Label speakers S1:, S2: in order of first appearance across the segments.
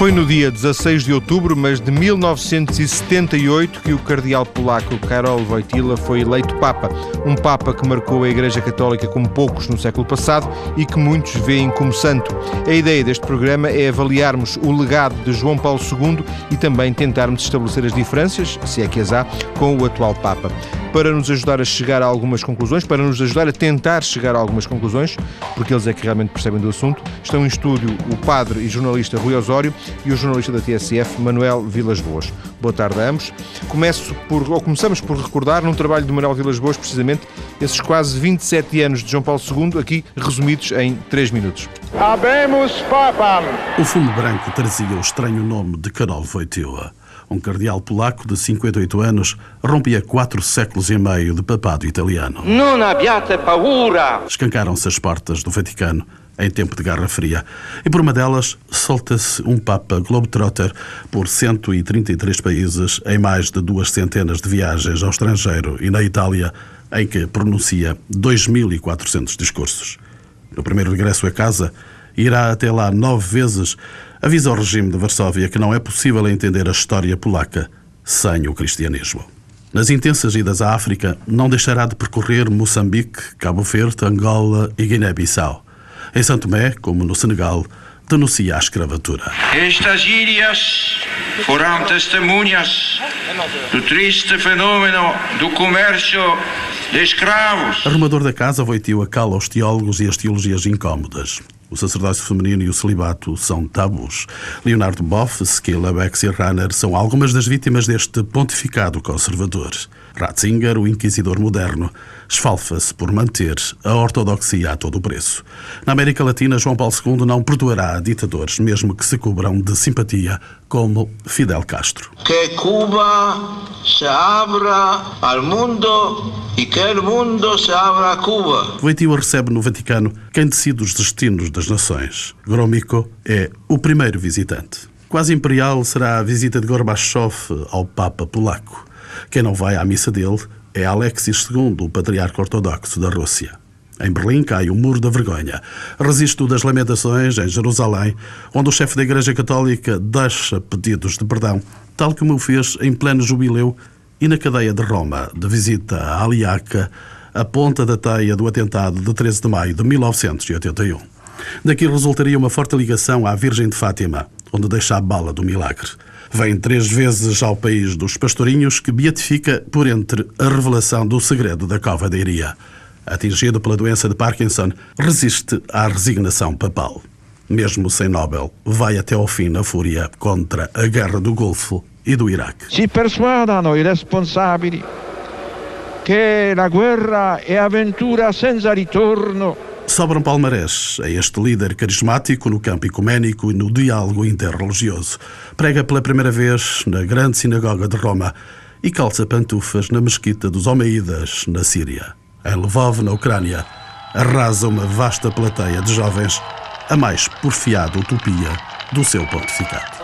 S1: Foi no dia 16 de outubro, mas de 1978, que o cardeal polaco Karol Wojtyla foi eleito Papa. Um Papa que marcou a Igreja Católica como poucos no século passado e que muitos veem como santo. A ideia deste programa é avaliarmos o legado de João Paulo II e também tentarmos estabelecer as diferenças, se é que as há, com o atual Papa para nos ajudar a chegar a algumas conclusões, para nos ajudar a tentar chegar a algumas conclusões, porque eles é que realmente percebem do assunto. Estão em estúdio o padre e jornalista Rui Osório e o jornalista da TSF, Manuel Vilas Boas. Boa tarde a ambos. Começo por, ou começamos por recordar, num trabalho de Manuel Vilas Boas, precisamente, esses quase 27 anos de João Paulo II, aqui resumidos em 3 minutos.
S2: Habemus Papam!
S3: O fundo branco trazia o estranho nome de Karol Wojtyła um cardeal polaco de 58 anos, rompia quatro séculos e meio de papado italiano.
S2: Não abbiate paura!
S3: Escancaram-se as portas do Vaticano em tempo de Guerra Fria. E por uma delas, solta-se um Papa Globetrotter por 133 países, em mais de duas centenas de viagens ao estrangeiro e na Itália, em que pronuncia 2.400 discursos. No primeiro regresso a casa, irá até lá nove vezes avisa ao regime de Varsóvia que não é possível entender a história polaca sem o cristianismo. Nas intensas idas à África, não deixará de percorrer Moçambique, Cabo Verde, Angola e Guiné-Bissau. Em Santo Tomé, como no Senegal, denuncia a escravatura.
S4: Estas ilhas foram testemunhas do triste fenômeno do comércio de escravos.
S3: Arrumador da casa, Voitio acala os teólogos e as teologias incómodas. O sacerdócio feminino e o celibato são tabus. Leonardo Boff, Skilla, Bex e Runner são algumas das vítimas deste pontificado conservador. Ratzinger, o inquisidor moderno, esfalfa-se por manter a ortodoxia a todo o preço. Na América Latina, João Paulo II não perdoará ditadores, mesmo que se cobram de simpatia, como Fidel Castro.
S5: Que Cuba se abra ao mundo e que o mundo se abra a Cuba.
S3: Voitila recebe no Vaticano quem decide os destinos das nações. Gromyko é o primeiro visitante. Quase imperial será a visita de Gorbachev ao Papa polaco. Quem não vai à missa dele é Alexis II, o patriarca ortodoxo da Rússia. Em Berlim cai o Muro da Vergonha. Resisto das Lamentações, em Jerusalém, onde o chefe da Igreja Católica deixa pedidos de perdão, tal como o fez em pleno jubileu e na cadeia de Roma, de visita a Aliaca, a ponta da teia do atentado de 13 de maio de 1981. Daqui resultaria uma forte ligação à Virgem de Fátima, onde deixa a bala do milagre. Vem três vezes ao país dos pastorinhos que beatifica por entre a revelação do segredo da cova Iria. Atingido pela doença de Parkinson, resiste à resignação papal. Mesmo sem Nobel, vai até ao fim na fúria contra a guerra do Golfo e do Iraque.
S2: Si persuadano i responsabili che la guerra è avventura senza ritorno
S3: sobram palmarés a este líder carismático no campo ecuménico e no diálogo interreligioso. Prega pela primeira vez na grande sinagoga de Roma e calça pantufas na mesquita dos Omeídas, na Síria. Em Lvov, na Ucrânia, arrasa uma vasta plateia de jovens, a mais porfiada utopia do seu pontificado.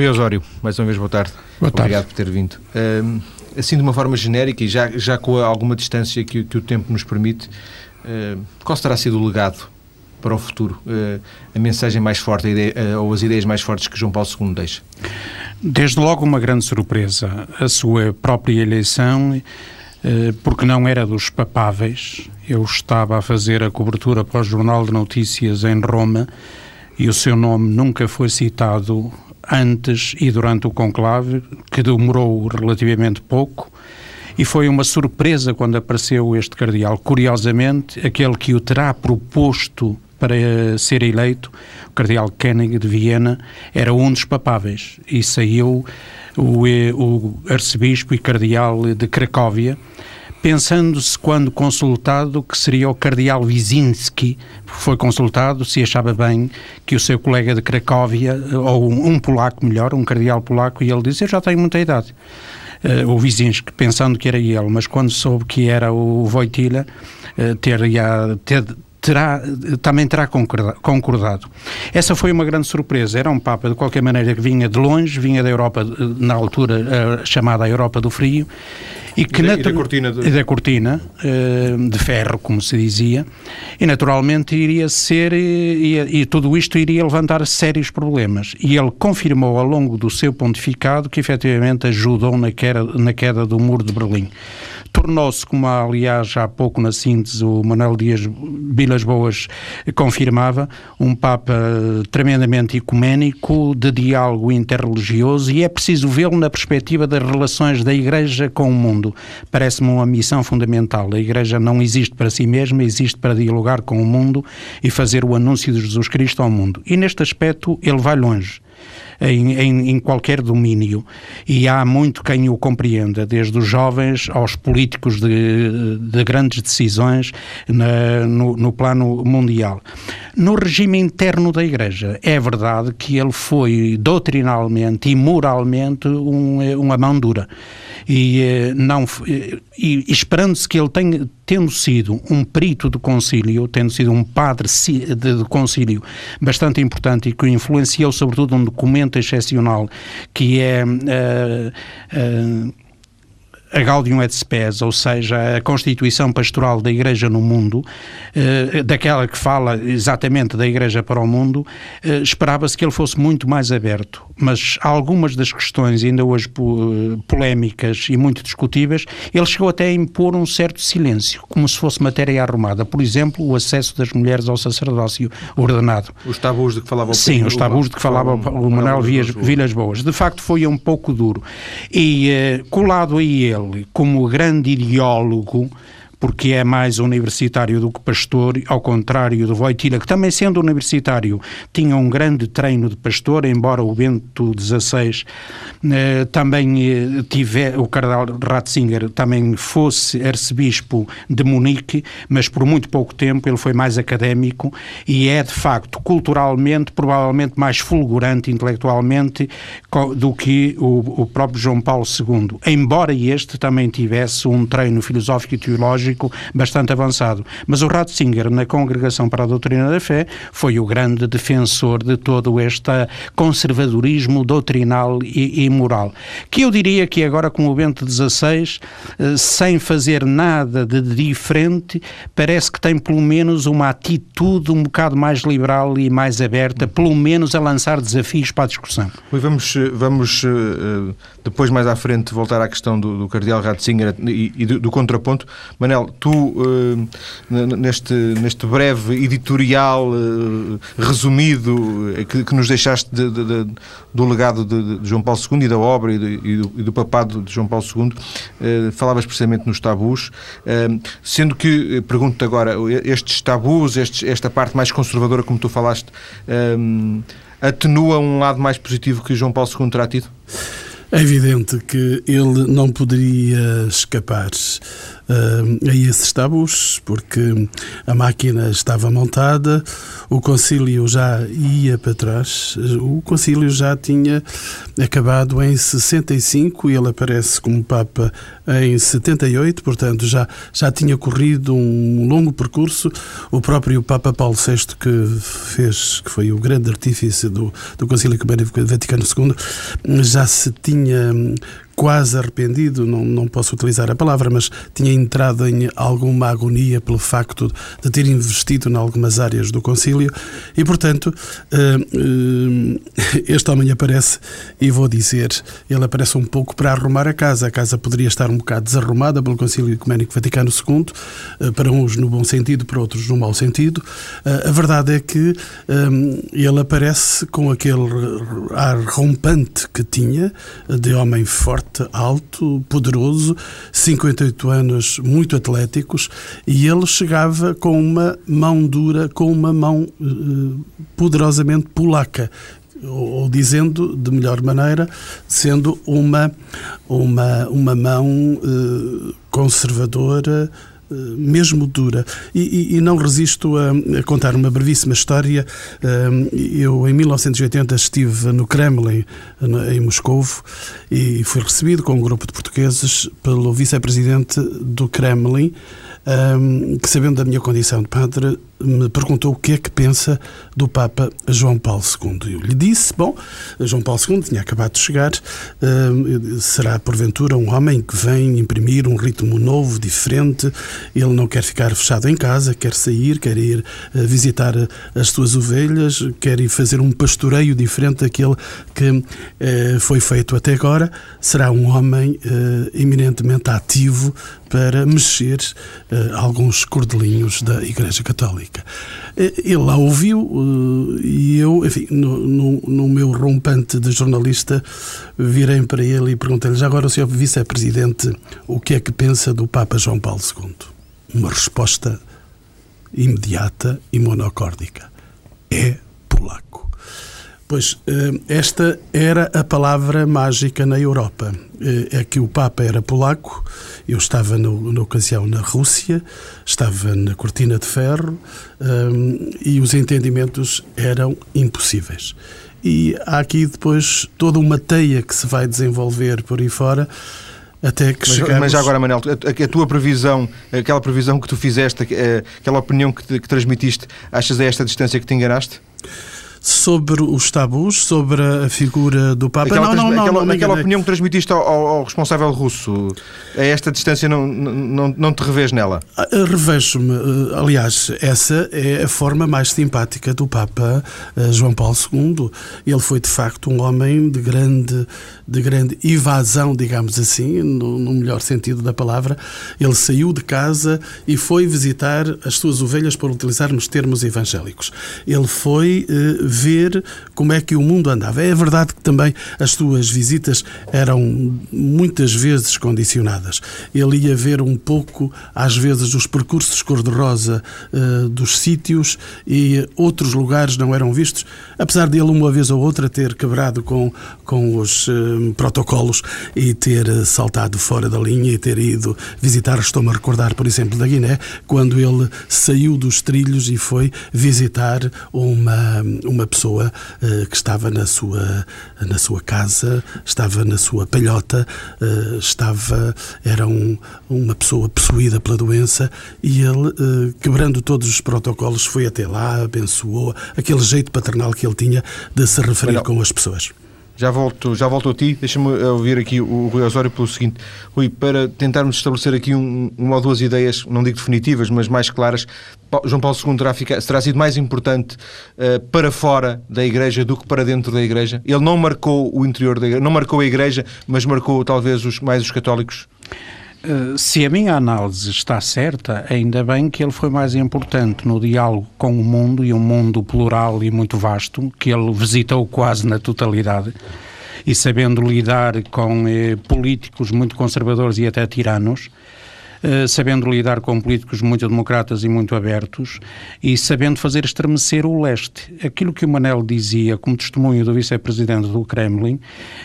S1: Rui Osório, mais uma vez boa tarde.
S6: Boa tarde.
S1: Obrigado por ter vindo. Um, assim, de uma forma genérica e já, já com alguma distância que, que o tempo nos permite, uh, qual terá sido o legado para o futuro? Uh, a mensagem mais forte a ideia, uh, ou as ideias mais fortes que João Paulo II deixa?
S6: Desde logo uma grande surpresa. A sua própria eleição, porque não era dos papáveis. Eu estava a fazer a cobertura para o Jornal de Notícias em Roma e o seu nome nunca foi citado antes e durante o conclave, que demorou relativamente pouco, e foi uma surpresa quando apareceu este cardeal. Curiosamente, aquele que o terá proposto para ser eleito, o cardeal Koenig de Viena, era um dos papáveis e saiu o, o arcebispo e cardeal de Cracóvia pensando-se, quando consultado, que seria o cardeal Wisinski, foi consultado se achava bem que o seu colega de Cracóvia, ou um, polaco melhor, um cardeal polaco, e ele disse: Eu já tenho muita idade. Uh, o Wisinski, pensando que era ele, mas quando soube que era o Wojtyla, uh, teria, ter, terá, também terá concordado. Essa foi uma grande surpresa. Era um Papa, de qualquer maneira, que vinha de longe, vinha da Europa, na altura chamada Europa do Frio,
S1: e, que e, da, e da cortina,
S6: de... da cortina de ferro, como se dizia, e naturalmente iria ser, e, e tudo isto iria levantar sérios problemas. E ele confirmou ao longo do seu pontificado que efetivamente ajudou na queda, na queda do muro de Berlim tornou-se, como aliás há pouco na síntese o Manuel Dias Vilas Boas confirmava, um Papa tremendamente ecuménico, de diálogo interreligioso e é preciso vê-lo na perspectiva das relações da Igreja com o mundo. Parece-me uma missão fundamental. A Igreja não existe para si mesma, existe para dialogar com o mundo e fazer o anúncio de Jesus Cristo ao mundo. E neste aspecto ele vai longe em, em, em, qualquer domínio e há muito quem o compreenda, desde os jovens aos políticos de, de grandes decisões na, no, no plano mundial. No regime interno da Igreja, é verdade que ele foi doutrinalmente e moralmente um, uma mão dura e eh, não e, esperando-se que ele tenha tendo sido um perito de concílio, tendo sido um padre de concílio bastante importante e que influenciou sobretudo um documento excepcional que é uh, uh, a Gaudium et Spes, ou seja, a Constituição Pastoral da Igreja no Mundo, eh, daquela que fala exatamente da Igreja para o mundo, eh, esperava-se que ele fosse muito mais aberto. Mas algumas das questões, ainda hoje polémicas e muito discutíveis, ele chegou até a impor um certo silêncio, como se fosse matéria arrumada. Por exemplo, o acesso das mulheres ao sacerdócio ordenado.
S1: Os tabus de que falava o
S6: Sim, os tabus de que falava o Manuel Vilas Boas. De facto, foi um pouco duro. E eh, colado a ele, ele como grande ideólogo porque é mais universitário do que pastor, ao contrário do Wojtyla, que também sendo universitário tinha um grande treino de pastor, embora o Bento XVI eh, também eh, tive, o cardeal Ratzinger também fosse arcebispo de Munique, mas por muito pouco tempo ele foi mais académico e é de facto culturalmente, provavelmente mais fulgurante intelectualmente do que o, o próprio João Paulo II, embora este também tivesse um treino filosófico e teológico bastante avançado. Mas o Ratzinger, na Congregação para a Doutrina da Fé, foi o grande defensor de todo este conservadorismo doutrinal e, e moral. Que eu diria que agora, com o Bento XVI, eh, sem fazer nada de diferente, parece que tem pelo menos uma atitude um bocado mais liberal e mais aberta, pelo menos a lançar desafios para a discussão.
S1: Vamos, eh, vamos eh, depois, mais à frente, voltar à questão do, do Cardeal Ratzinger e, e do, do contraponto. Manel, tu, uh, neste, neste breve editorial uh, resumido eh, que, que, nos deixaste de, de, de, do legado de, João Paulo II e da obra e, do, e do, papado de João Paulo II, uh, falavas precisamente nos tabus, sendo que, pergunto-te agora, estes tabus, estes, esta parte mais conservadora, como tu falaste, atenua um lado mais positivo que João Paulo II terá tido?
S3: É evidente que ele não poderia escapar uh, a esses tabus, porque a máquina estava montada, o concílio já ia para trás, o concílio já tinha acabado em 65 e ele aparece como Papa em 78, portanto já, já tinha corrido um longo percurso. O próprio Papa Paulo VI, que fez, que foi o grande artífice do, do Concílio Vaticano II, já se tinha quase arrependido, não, não posso utilizar a palavra, mas tinha entrado em alguma agonia pelo facto de ter investido em algumas áreas do concílio e, portanto, eh, eh, este homem aparece e vou dizer, ele aparece um pouco para arrumar a casa. A casa poderia estar um bocado desarrumada pelo Concílio Ecuménico Vaticano II, eh, para uns no bom sentido, para outros no mau sentido. A verdade é que ele aparece com aquele ar rompante que tinha, de homem forte forte, alto, poderoso, 58 anos, muito atléticos, e ele chegava com uma mão dura, com uma mão uh, poderosamente polaca ou, ou dizendo de melhor maneira, sendo uma, uma, uma mão eh, conservadora, eh, mesmo dura. E, e, e não resisto a, a, contar uma brevíssima história. Eh, eu, em 1980, estive no Kremlin, em Moscou, e fui recebido com um grupo de portugueses pelo vice-presidente do Kremlin, eh, que, sabendo da minha condição de padre, me perguntou o que é que pensa do Papa João Paulo II. Eu lhe disse, bom, João Paulo II tinha acabado de chegar, uh, será porventura um homem que vem imprimir um ritmo novo, diferente, ele não quer ficar fechado em casa, quer sair, quer ir uh, visitar as suas ovelhas, quer ir fazer um pastoreio diferente daquele que foi feito até agora, será um homem eminentemente ativo para mexer alguns cordelinhos da Igreja Católica. Ele lá ouviu eh, e eu, enfim, no, no, no meu rompante de jornalista, virei para ele e perguntei-lhe: já agora, o senhor vice-presidente, o que é que pensa do Papa João Paulo II? Uma resposta imediata e monocórdica: é polaco. Pois, eh, esta era a palavra mágica na Europa. É que o Papa era polaco, eu estava no, na ocasião na Rússia, estava na Cortina de Ferro um, e os entendimentos eram impossíveis. E há aqui depois toda uma teia que se vai desenvolver por aí fora até que
S1: mas,
S3: chegamos...
S1: mas agora, Manel, a, a, tua previsão, aquela previsão que tu fizeste, aquela opinião que, te, que transmitiste, achas a esta distância que te enganaste?
S3: Sobre os tabus, sobre a figura do Papa.
S1: Aquela,
S3: não, não, não,
S1: aquela,
S3: não,
S1: aquela opinião que transmitiste ao, ao, responsável russo, a esta distância não, não, não te revês nela?
S3: Ah, revejo-me. Eh, aliás, essa é a forma mais simpática do Papa eh, João Paulo II. Ele foi, de facto, um homem de grande, de grande evasão, digamos assim, no, no melhor sentido da palavra. Ele saiu de casa e foi visitar as suas ovelhas, por utilizarmos termos evangélicos. Ele foi eh, ver como é que o mundo andava. É verdade que também as suas visitas eram muitas vezes condicionadas. Ele ia ver um pouco, às vezes, os percursos cor-de-rosa uh, dos sítios e outros lugares não eram vistos, apesar de ele, uma vez ou outra, ter quebrado com, com os uh, protocolos e ter saltado fora da linha e ter ido visitar. Estou-me a recordar, por exemplo, da Guiné, quando ele saiu dos trilhos e foi visitar uma, uma uma pessoa uh, que estava na sua, na sua casa, estava na sua palhota, uh, estava, era um, uma pessoa possuída pela doença e ele, uh, quebrando todos os protocolos, foi até lá, abençoou, aquele jeito paternal que ele tinha de se referir com as pessoas.
S1: Já volto, já volto a ti. Deixa-me ouvir aqui o Rui Osório pelo seguinte. Rui, para tentarmos estabelecer aqui um, uma ou duas ideias, não digo definitivas, mas mais claras, João Paulo II terá, terá sido mais importante uh, para fora da Igreja do que para dentro da Igreja? Ele não marcou o interior da Igreja, não marcou a Igreja, mas marcou talvez os, mais os católicos?
S6: Eh, se a minha análise está certa, ainda bem que ele foi mais importante no diálogo com o mundo, e um mundo plural e muito vasto, que ele visitou quase na totalidade, e sabendo lidar com eh, políticos muito conservadores e até tiranos, eh, sabendo lidar com políticos muito democratas e muito abertos e sabendo fazer estremecer o leste. Aquilo que o Manel dizia como testemunho do vice-presidente do Kremlin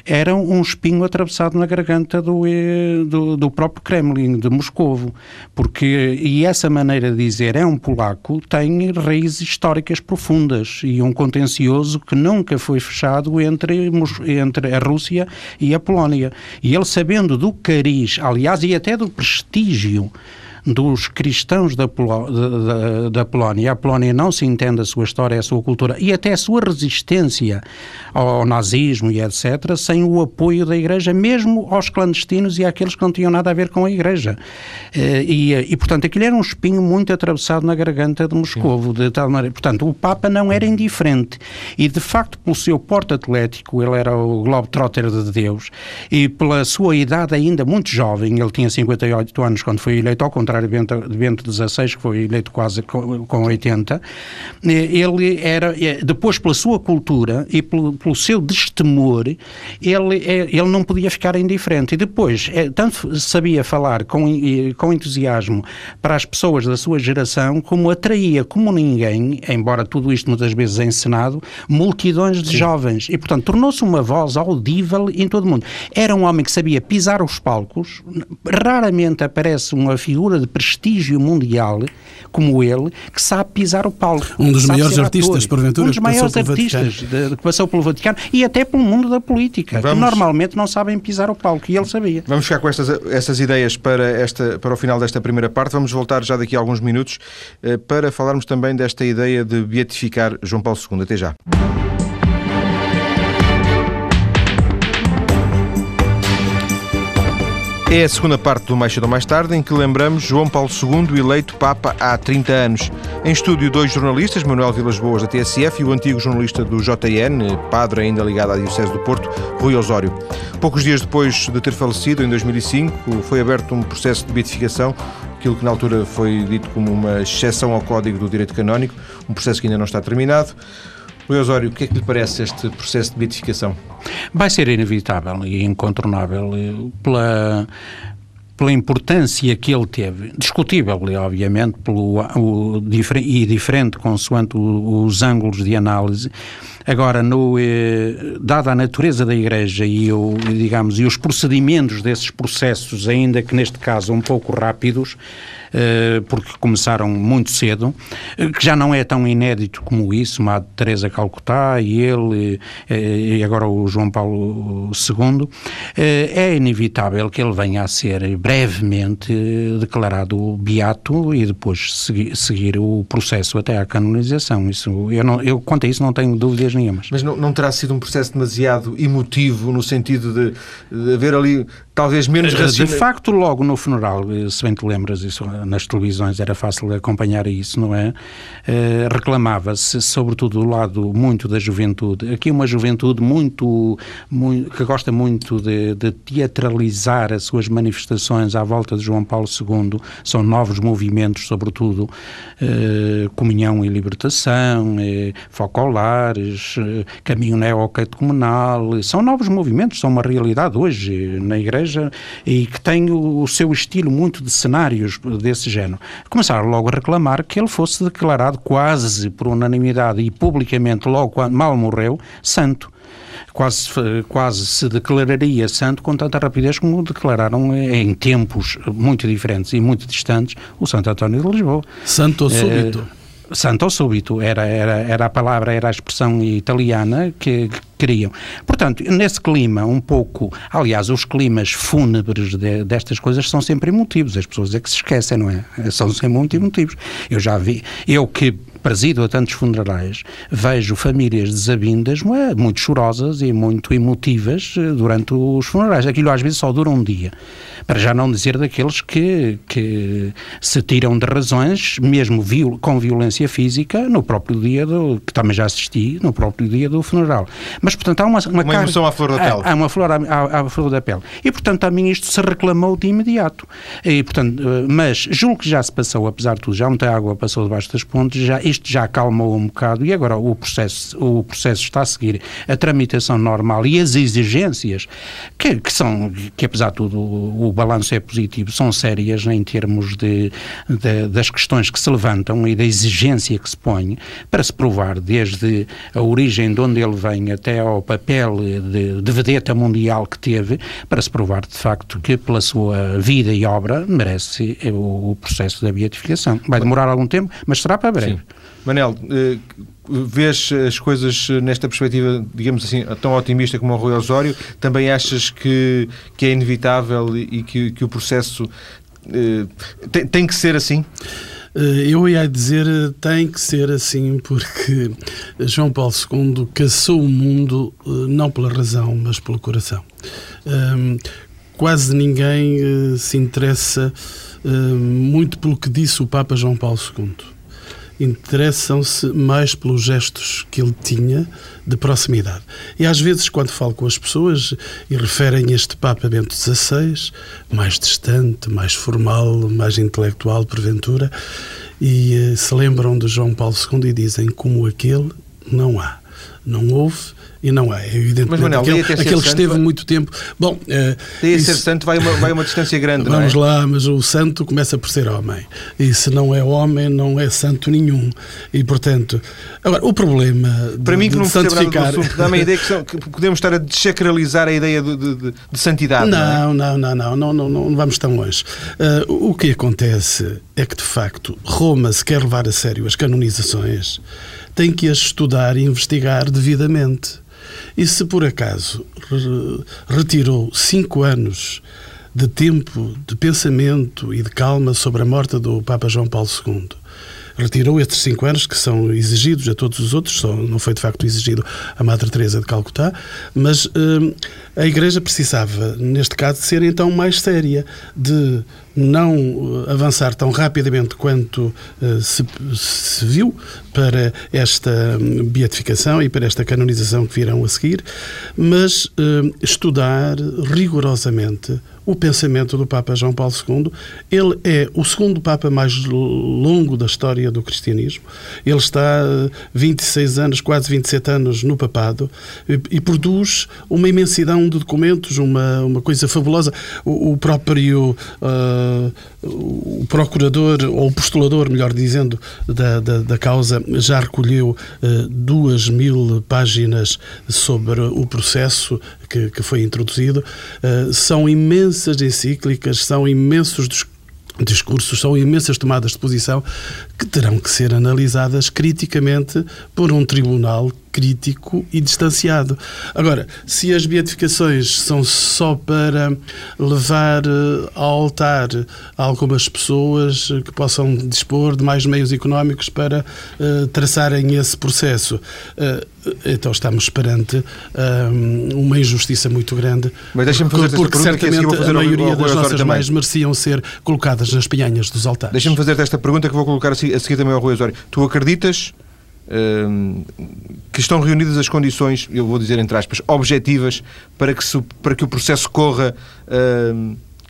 S6: era um espinho atravessado na garganta do, eh, do, do próprio Kremlin, de Moscovo, porque, e essa maneira de dizer é um polaco, tem raízes históricas profundas e um contencioso que nunca foi fechado entre, entre a Rússia e a Polónia. E ele sabendo do cariz, aliás, e até do prestígio prestígio dos cristãos da, Polo, da, da, Polónia. A Polónia não se entende a sua história, a sua cultura e até a sua resistência ao nazismo e etc., sem o apoio da Igreja, mesmo aos clandestinos e àqueles que não tinham nada a ver com a Igreja. Eh, e, e portanto, aquilo era um espinho muito atravessado na garganta de Moscovo, de tal maneira. Portanto, o Papa não era indiferente. E, de facto, pelo seu porte atlético, ele era o Globetrotter de Deus, e pela sua idade ainda muito jovem, ele tinha 58 anos quando foi eleito, ao contrário contrário de Bento, de Bento XVI, que foi eleito quase com, com 80, ele era, depois pela sua cultura e pelo, pelo seu destemor, ele, ele não podia ficar indiferente. E depois, tanto sabia falar com, com entusiasmo para as pessoas da sua geração, como atraía como ninguém, embora tudo isto muitas vezes encenado, multidões de Sim. jovens. E, portanto, tornou-se uma voz audível em todo o mundo. Era um homem que sabia pisar os palcos, raramente aparece uma figura de prestígio mundial como ele, que sabe pisar o palco.
S3: Um dos maiores artistas, porventura,
S6: um dos maiores artistas de, que passou pelo Vaticano e até pelo mundo da política, Vamos... que normalmente não sabem pisar o palco, e ele sabia.
S1: Vamos ficar com estas, estas ideias para, esta, para o final desta primeira parte. Vamos voltar já daqui a alguns minutos eh, para falarmos também desta ideia de beatificar João Paulo II. Até já. É a segunda parte do Mais Cedo ou Mais Tarde, em que lembramos João Paulo II, eleito Papa há 30 anos. Em estúdio, dois jornalistas, Manuel Vilas Boas, da TSF, e o antigo jornalista do JN, padre ainda ligado à Diocese do Porto, Rui Osório. Poucos dias depois de ter falecido, em 2005, foi aberto um processo de beatificação, aquilo que na altura foi dito como uma exceção ao Código do Direito Canónico, um processo que ainda não está terminado. Rui Osório, o que é que lhe parece este processo de beatificação?
S6: Vai ser inevitável e incontornável eh, pela pela importância que ele teve, discutível, obviamente, pelo, o, e diferente consoante os ângulos de análise. Agora, no, eh, dada a natureza da Igreja e, o, digamos, e os procedimentos desses processos, ainda que neste caso um pouco rápidos, eh, porque começaram muito cedo, eh, que já não é tão inédito como isso, a Teresa Calcutá e ele, eh, e agora o João Paulo II, é inevitável que ele venha a ser brevemente declarado beato e depois seguir o processo até à canonização. Isso, eu, não, eu quanto a isso não tenho dúvidas nenhumas.
S1: Mas não, não terá sido um processo demasiado emotivo no sentido de, de haver ali talvez menos racional?
S6: De facto, logo no funeral, se bem te lembras isso, nas televisões era fácil acompanhar isso, não é? Uh, Reclamava-se, sobretudo do lado muito da juventude. Aqui uma juventude muito, muito que gosta muito de, de, teatralizar as suas manifestações à volta de João Paulo II. São novos movimentos, sobretudo uh, comunhão e libertação, uh, focolares, uh, caminho neocatecumenal. São novos movimentos, são uma realidade hoje na Igreja e que têm o, o seu estilo muito de cenários desse género. Começaram logo a reclamar que ele fosse declarado quase por unanimidade e publicamente, logo quando mal morreu, santo quase, quase se declararia santo com tanta rapidez como declararam em tempos muito diferentes e muito distantes o Santo António de Lisboa.
S3: Santo súbito. É,
S6: santo súbito, era, era, era a palavra, era a expressão italiana que, que queriam. Portanto, nesse clima um pouco, aliás, os climas fúnebres de, destas coisas são sempre emotivos, as pessoas é que se esquecem, não é? São sempre muito emotivos. Eu já vi, eu que presido a tantos funerais, vejo famílias desavindas é, muito chorosas e muito emotivas eh, durante os funerais. Aquilo às vezes só dura um dia. Para já não dizer daqueles que, que se tiram de razões, mesmo viol, com violência física, no próprio dia do. que também já assisti, no próprio dia do funeral. Mas, portanto, há uma.
S1: Uma, uma emoção à flor da pele.
S6: Há, há uma flor à, à, à, flor da pele. E, portanto, a mim isto se reclamou de imediato. E, portanto, eh, mas julgo que já se passou, apesar de tudo, já muita água passou debaixo das pontes, já isto já acalmou um bocado e agora o processo, o processo está a seguir a tramitação normal e as exigências que, que são, que apesar de tudo o, o balanço é positivo, são sérias em termos de, de, das questões que se levantam e da exigência que se põe para se provar desde a origem de onde ele vem até ao papel de, de vedeta mundial que teve, para se provar de facto que pela sua vida e obra merece o, o processo da beatificação. Vai demorar algum tempo, mas será para breve. Sim.
S1: Manel, eh, vês as coisas nesta perspectiva, digamos assim, tão otimista como o Rui Osório? Também achas que, que é inevitável e que, que o processo eh, tem, tem que ser assim?
S3: Eh, eu ia dizer tem que ser assim porque João Paulo II caçou o mundo não pela razão, mas pelo coração. quase ninguém se interessa muito pelo que disse o Papa João Paulo II interessam-se mais pelos gestos que ele tinha de proximidade. E às vezes, quando falo com as pessoas e referem este Papa Bento XVI, mais distante, mais formal, mais intelectual, porventura, e uh, se lembram de João Paulo II e dizem como aquele não há. Não houve e não é, evidentemente. Mas, Manuel, aquele, aquele que esteve muito tempo. Bom, uh,
S1: isso, ser santo vai uma, vai uma distância grande.
S3: Vamos
S1: é?
S3: lá, mas o santo começa por ser homem. E se não é homem, não é santo nenhum. E portanto. Agora, o problema.
S1: Para
S3: de,
S1: mim, que não
S3: santificar...
S1: dá-me a ideia que, são, que, podemos estar a desacralizar a ideia de, de, de, de santidade.
S3: Não, não, é? não, não, não, não, não, vamos tão longe. Uh, o que acontece é que, de facto, Roma, se quer levar a sério as canonizações, tem que as estudar e investigar devidamente. E se por acaso retirou cinco anos de tempo de pensamento e de calma sobre a morte do Papa João Paulo II, retirou estes cinco anos que são exigidos a todos os outros, só não foi de facto exigido a Madre Teresa de Calcutá, mas hum, a Igreja precisava, neste caso, ser então mais séria, de não eh, avançar tão rapidamente quanto uh, se, se, viu para esta hum, beatificação e para esta canonização que virão a seguir, mas uh, estudar rigorosamente o pensamento do Papa João Paulo II. Ele é o segundo Papa mais longo da história do cristianismo. Ele está 26 anos, quase 27 anos no papado e, e produz uma imensidão de documentos, uma, uma coisa fabulosa. O, o próprio uh, o procurador, ou o postulador, melhor dizendo, da, da, da causa já recolheu uh, duas mil páginas sobre o processo que, que foi introduzido. Uh, são imensas encíclicas, são imensos discursos, são imensas tomadas de posição que terão que ser analisadas criticamente por um tribunal crítico e distanciado. Agora, se as beatificações são só para levar eh, ao altar algumas pessoas que possam dispor de mais meios económicos para uh, traçarem esse processo, uh, então estamos perante uh, uma injustiça muito grande.
S1: Mas deixa-me fazer
S3: porque certamente a maioria das nossas mães mereciam ser colocadas nas pinhanhas dos altares.
S1: Deixa-me fazer esta pergunta que vou colocar a seguir também ao Rui Osório. Tu acreditas que estão reunidas as condições, eu vou dizer entre aspas, objetivas para que, se, para que o processo corra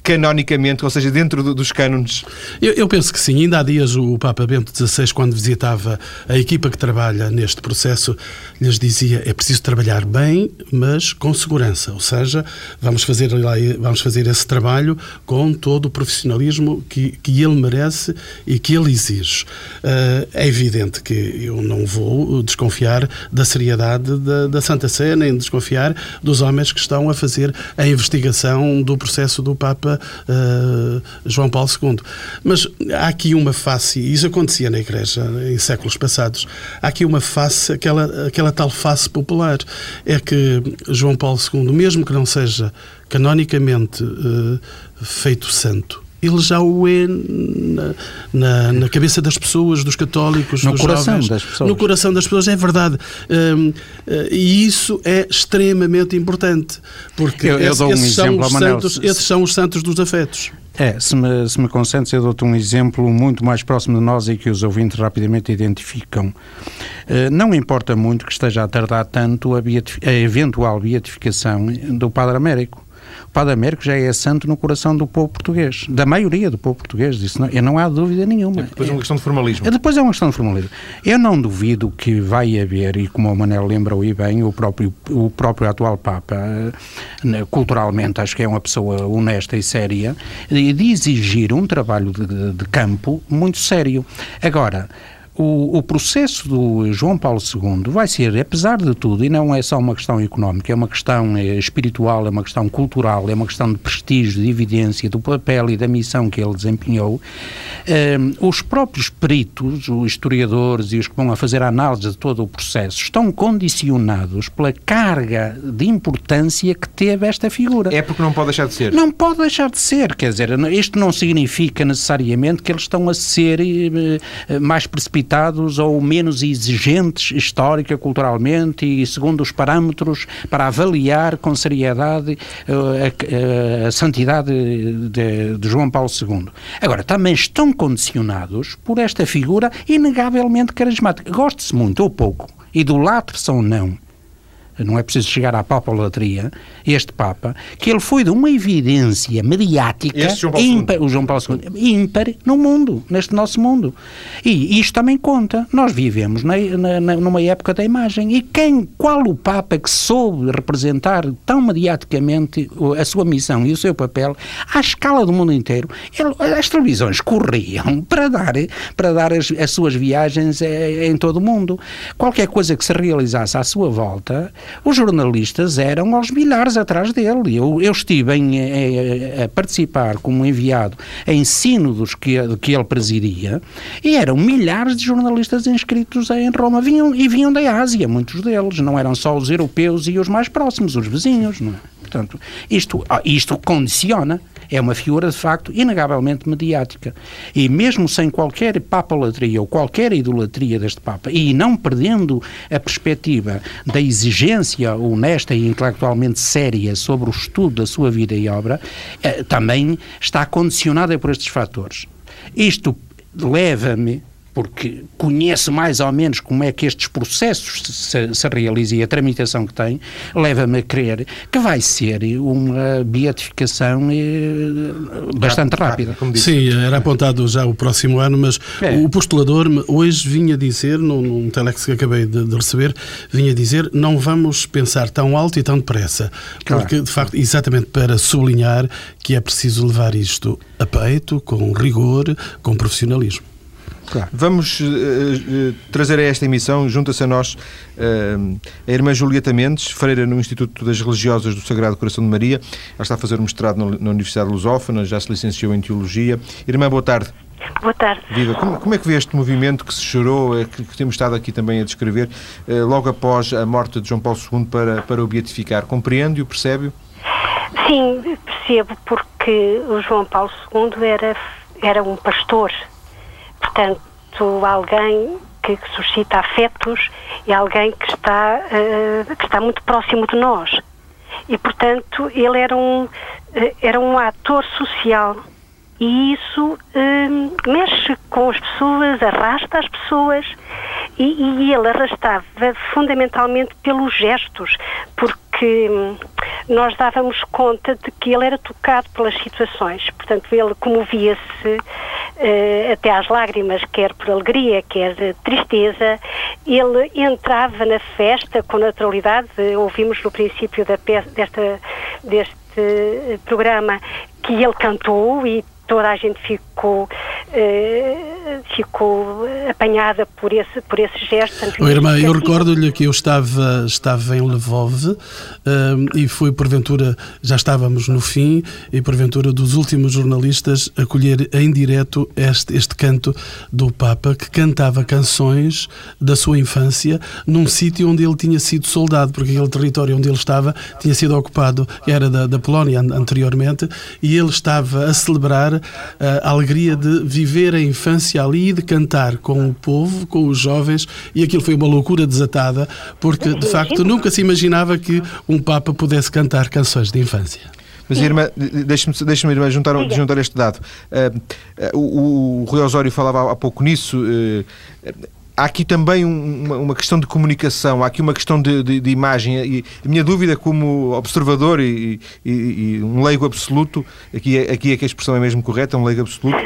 S1: canonicamente, ou seja, dentro do, dos cânones?
S3: Eu, eu, penso que sim. Ainda há dias o Papa Bento XVI, quando visitava a equipa que trabalha neste processo, lhes dizia é preciso trabalhar bem, mas com segurança. Ou seja, vamos fazer, vamos fazer esse trabalho com todo o profissionalismo que, que ele merece e que ele exige. Uh, é evidente que eu não vou desconfiar da seriedade da, da Santa Sé, nem desconfiar dos homens que estão a fazer a investigação do processo do Papa uh, João Paulo II. Mas há aqui uma face, e isso acontecia na Igreja em séculos passados, há aqui uma face, aquela, aquela tal face popular, é que João Paulo II, mesmo que não seja canonicamente uh, feito santo, ele já o é na, na, na, cabeça das pessoas, dos católicos,
S6: no
S3: dos
S6: coração
S3: jovens,
S6: das pessoas.
S3: No coração das pessoas, é verdade. Um, eh, e isso é extremamente importante, porque
S6: eu, eu
S3: esses,
S6: um
S3: esses, são
S6: Manel,
S3: santos, esses são os santos dos afetos.
S6: É, se me, se me consentes, eu dou-te um exemplo muito mais próximo de nós e que os ouvintes rapidamente identificam. Uh, não importa muito que esteja a tardar tanto a, a eventual beatificação do Padre Américo. Padre Américo já é santo no coração do povo português, da maioria do povo português, isso não, não há dúvida nenhuma. É
S1: depois é uma questão de formalismo.
S6: É, depois é uma questão de formalismo. Eu não duvido que vai haver, e como o Manel lembrou aí bem, o próprio, o próprio atual Papa, eh, culturalmente, acho que é uma pessoa honesta e séria, de exigir um trabalho de, de campo muito sério. Agora, o, o, processo do João Paulo II vai ser, apesar de tudo, e não é só uma questão económica, é uma questão é, espiritual, é uma questão cultural, é uma questão de prestígio, de evidência, do papel e da missão que ele desempenhou. Eh, os próprios peritos, os historiadores e os que vão a fazer a análise de todo o processo estão condicionados pela carga de importância que teve esta figura.
S1: É porque não pode deixar de ser.
S6: Não pode deixar de ser, quer dizer, isto não significa necessariamente que eles estão a ser eh, mais precipitados limitados ou menos exigentes histórica, culturalmente e segundo os parâmetros para avaliar com seriedade uh, a, a, a, santidade de, de João Paulo II. Agora, também estão condicionados por esta figura inegavelmente carismática. Goste-se muito ou pouco, idolatre-se ou não, não é preciso chegar à papolatria, este Papa, que ele foi de uma evidência mediática
S1: João
S6: ímpar, o João Paulo II, ímpar no mundo, neste nosso mundo. E isto também conta. Nós vivemos na, na, numa época da imagem. E quem, qual o Papa que soube representar tão mediaticamente a sua missão e o seu papel à escala do mundo inteiro? Ele, as televisões corriam para dar, para dar as, as suas viagens eh, em todo o mundo. Qualquer coisa que se realizasse à sua volta os jornalistas eram aos milhares atrás dele. Eu, eu estive em, a, a, participar como enviado em sínodos que, que ele presidia e eram milhares de jornalistas inscritos em Roma vinham, e vinham da Ásia, muitos deles. Não eram só os europeus e os mais próximos, os vizinhos. Não é? Portanto, isto, ah, isto condiciona. É uma figura, de facto, inegavelmente mediática. E mesmo sem qualquer papalatria ou qualquer idolatria deste Papa, e não perdendo a perspectiva da exigência honesta e intelectualmente séria sobre o estudo da sua vida e obra, eh, também está condicionada por estes fatores. Isto leva-me porque conhece mais ou menos como é que estes processos se, se realizam e a tramitação que tem, leva-me a crer que vai ser uma beatificação eh, bastante rápida.
S3: Sim, era apontado já o próximo ano, mas é. o postulador hoje vinha dizer, num, num telex que acabei de, de, receber, vinha dizer não vamos pensar tão alto e tão depressa, claro. porque de facto, exatamente para sublinhar que é preciso levar isto a peito, com rigor, com profissionalismo.
S1: Claro. Vamos uh, uh, trazer a esta emissão, junta-se a nós, uh, a irmã Julieta Mendes, freira no Instituto das Religiosas do Sagrado Coração de Maria. Ela está a fazer um mestrado na Universidade Lusófona, já se licenciou em Teologia. Irmã, boa tarde.
S7: Boa tarde.
S1: Viva. Como, como, é que vê este movimento que se chorou, que, que temos estado aqui também a descrever, logo após a morte de João Paulo II para, para o beatificar? Compreende-o, percebe-o?
S7: Sim, percebo, porque o João Paulo II era, era um pastor portanto, alguém que, suscita afetos e alguém que está, uh, que está muito próximo de nós. E, portanto, ele era um, uh, era um ator social. E isso uh, mexe com as pessoas, arrasta as pessoas. E, e ele arrastava fundamentalmente pelos gestos, porque hum, nós dávamos conta de que ele era tocado pelas situações. Portanto, ele comovia-se uh, até às lágrimas, quer por alegria, quer tristeza. Ele entrava na festa com naturalidade. Ouvimos no princípio da desta, deste programa que ele cantou e toda a gente ficou uh, ficou apanhada por esse por esse gesto.
S3: Oh, irmã, eu recordo-lhe que eu estava estava em Lvov uh, e foi porventura já estávamos no fim e porventura dos últimos jornalistas a colher em direto este este canto do Papa que cantava canções da sua infância num sítio onde ele tinha sido soldado porque aquele território onde ele estava tinha sido ocupado era da, da Polónia anteriormente e ele estava a celebrar a alegria de viver a infância ali e de cantar com o povo, com os jovens, e aquilo foi uma loucura desatada, porque de facto nunca se imaginava que um Papa pudesse cantar canções de infância.
S1: Mas, irmã, deixe-me deixe irmã, juntar, juntar este dado. Uh, uh, o, o Rui Osório falava há pouco nisso. Uh, há aqui também uma, uma, questão de comunicação, há aqui uma questão de, de, de imagem. E a minha dúvida, como observador e, e, e, um leigo absoluto, aqui, é, aqui é que a expressão é mesmo correta, um leigo absoluto,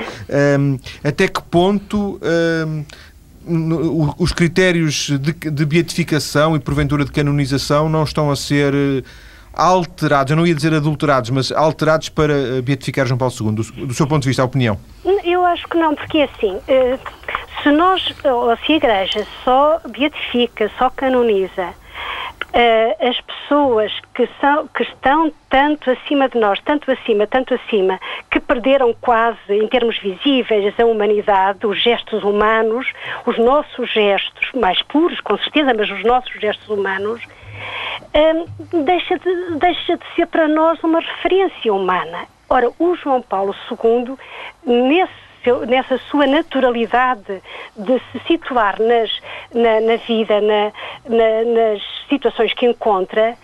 S1: um, até que ponto. Um, os critérios de, de, beatificação e porventura de canonização não estão a ser eh, alterados, eu não ia dizer adulterados, mas alterados para eh, beatificar João Paulo II, do, do seu ponto de vista, a opinião?
S7: Eu acho que não, porque assim, uh, se nós, ou se a Igreja só beatifica, só canoniza uh, as pessoas que, são, que estão tanto acima de nós, tanto acima, tanto acima, que perderam quase, em termos visíveis, a humanidade, os gestos humanos, os nossos gestos, mais puros, com certeza, mas os nossos gestos humanos, uh, deixa, de, deixa de ser para nós uma referência humana. Ora, o João Paulo II, nesse seu, nessa sua naturalidade de se situar nas, na, na vida, na, na, nas situações que encontra,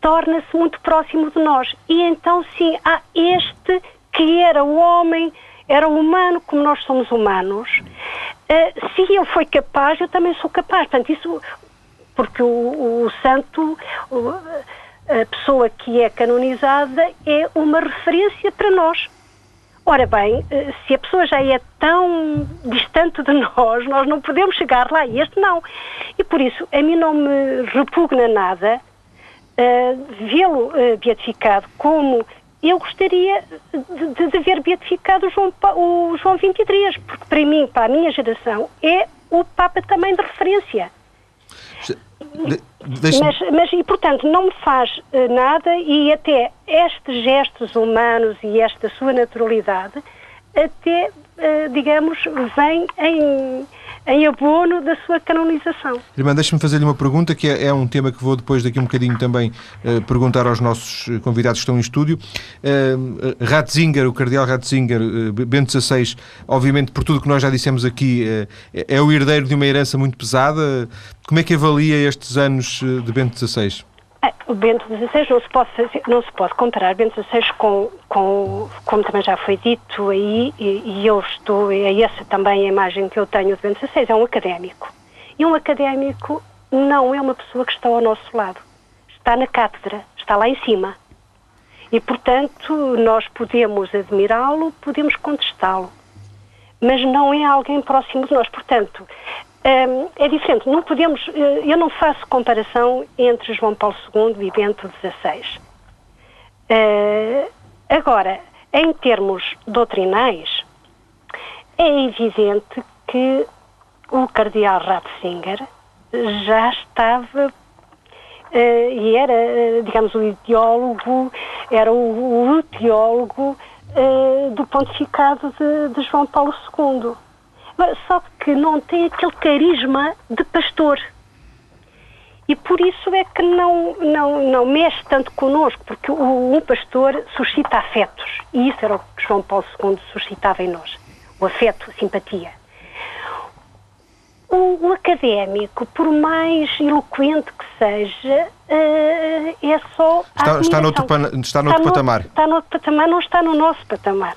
S7: torna-se muito próximo de nós. E então, sim, há este que era o homem, era o humano como nós somos humanos. Uh, se ele foi capaz, eu também sou capaz. Portanto, isso, porque o, o santo, o, a pessoa que é canonizada, é uma referência para nós. Ora bem, eh, se a pessoa já é tão distante de nós, nós não podemos chegar lá e este não. E por isso, a mim não me repugna nada uh, vê-lo uh, beatificado como eu gostaria de, de, ver beatificado o João, o João 23, porque para mim, para a minha geração, é o Papa também de referência. De, mas, mas, e portanto, não me faz uh, nada e até estes gestos humanos e esta sua naturalidade até, uh, digamos, vem em em abono da sua canonização.
S1: Irmã, deixe-me fazer-lhe uma pergunta que é, é, um tema que vou depois daqui um bocadinho também uh, perguntar aos nossos eh, convidados que estão em estúdio. Uh, Ratzinger, o cardeal Ratzinger, uh, Bento XVI, obviamente por tudo que nós já dissemos aqui, uh, é o herdeiro de uma herança muito pesada. Como é que avalia estes anos de Bento XVI?
S7: O Bento XVI não se pode, fazer, não se pode comparar Bento XVI com, com, como também já foi dito aí, e, e eu estou, é essa também a imagem que eu tenho de Bento XVI, é um académico. E um académico não é uma pessoa que está ao nosso lado. Está na cátedra, está lá em cima. E, portanto, nós podemos admirá-lo, podemos contestá-lo. Mas não é alguém próximo de nós. Portanto, é diferente. Não podemos, eh, eu não faço comparação entre João Paulo II e Bento XVI. Uh, agora, em termos doutrinais, é evidente que o cardeal Ratzinger já estava uh, e era, digamos, o ideólogo, era o, o teólogo do pontificado de, de João Paulo II só que não tem aquele carisma de pastor. E por isso é que não, não, não mexe tanto connosco, porque o, um pastor suscita afetos. E isso era o que João Paulo II suscitava em nós: o afeto, a simpatia. O, o académico, por mais eloquente que seja, uh, é só.
S1: Está, está noutro, está noutro está patamar.
S7: No, está noutro patamar, não está no nosso patamar.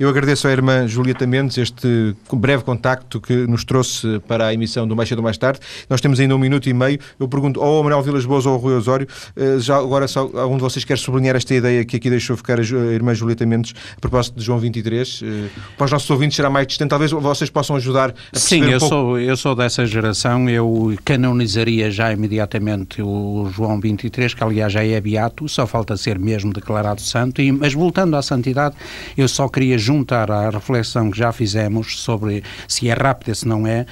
S1: Eu agradeço à irmã Julieta Mendes este breve contacto que nos trouxe para a emissão do Mais Cedo Mais Tarde. Nós temos ainda um minuto e meio. Eu pergunto ou ao Manuel Vilas Boas ou ao Rui Osório, eh, já agora só, algum de vocês quer sublinhar esta ideia que aqui deixou ficar a irmã Julieta Mendes a propósito de João 23? Eh, para os nossos ouvintes será mais distante. Talvez vocês possam ajudar a
S6: perceber
S1: Sim,
S6: eu,
S1: um pouco...
S6: sou, eu sou dessa geração. Eu canonizaria já imediatamente o João 23, que aliás já é beato, só falta ser mesmo declarado santo. E, mas voltando à santidade, eu só queria juntar à reflexão que já fizemos sobre se é rápida, se não é,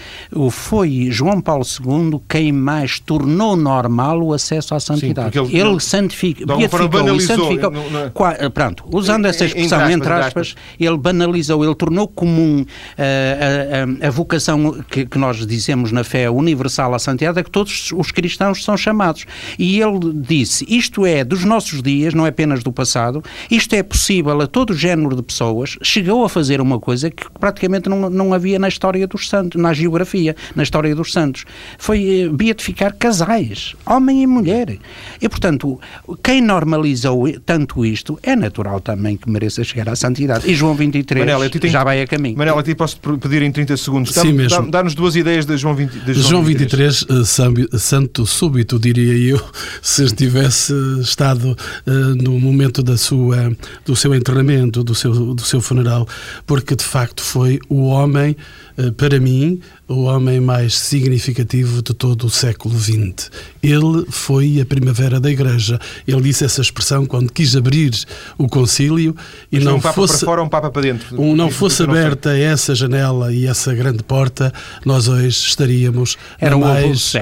S6: foi João Paulo II quem mais tornou normal o acesso à santidade. Sim, ele, ele santifica, beatificou e santificou. Não, não é... Pronto, usando essa expressão, aspas, entre aspas, ele banalizou, ele tornou comum uh, a, a, a, vocação que, que, nós dizemos na fé universal à santidade, é que todos os cristãos são chamados. E ele disse: isto é dos nossos dias, não é apenas do passado, isto é possível a todo género de pessoas, chegou a fazer uma coisa que praticamente não, não havia na história dos santos, na geografia, na história dos santos. Foi eh, beatificar casais, homem e mulher. E, portanto, quem normalizou tanto isto é natural também que mereça chegar à santidade. E João 23 Manela, tenho... já vai a caminho.
S1: Manela, te posso pedir em 30 segundos.
S3: Sim, Dá, mesmo.
S1: Dá-nos duas ideias de João, 20, de
S3: João, João 23. 23, uh, santo súbito, diria eu, se estivesse estado uh, no momento da sua, do seu enterramento, do seu, do seu funeral, porque de facto foi o homem, para mim, o homem mais significativo de todo o século XX. Ele foi a primavera da Igreja. Ele disse essa expressão quando quis abrir o concílio e
S1: Mas
S3: não
S1: um papa
S3: fosse
S1: para fora, um papa para dentro.
S3: Um, não fosse aberta essa janela e essa grande porta, nós hoje estaríamos
S6: Era
S3: na,
S6: mais,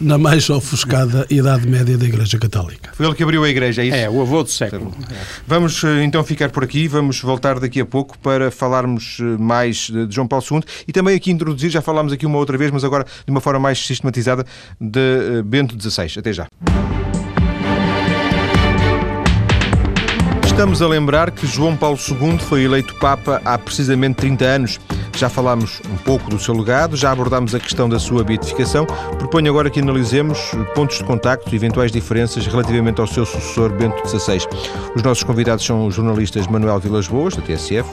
S3: na mais ofuscada Idade Média da Igreja Católica.
S1: Foi ele que abriu a Igreja, é isso?
S6: É, o avô do século.
S1: Vamos eh, então ficar por aqui, vamos voltar daqui a pouco para falarmos eh, mais de João Paulo II e também aqui introduzir, já falámos aqui uma outra vez, mas agora de uma forma mais sistematizada, de eh, Bento XVI. Até já. estamos a lembrar que João Paulo II foi eleito Papa há precisamente 30 anos. Já falámos um pouco do seu legado, já abordámos a questão da sua beatificação. Proponho agora que analisemos pontos de contacto e eventuais diferenças relativamente ao seu sucessor Bento XVI. Os nossos convidados são os jornalistas Manuel Vilas Boas, da TSF,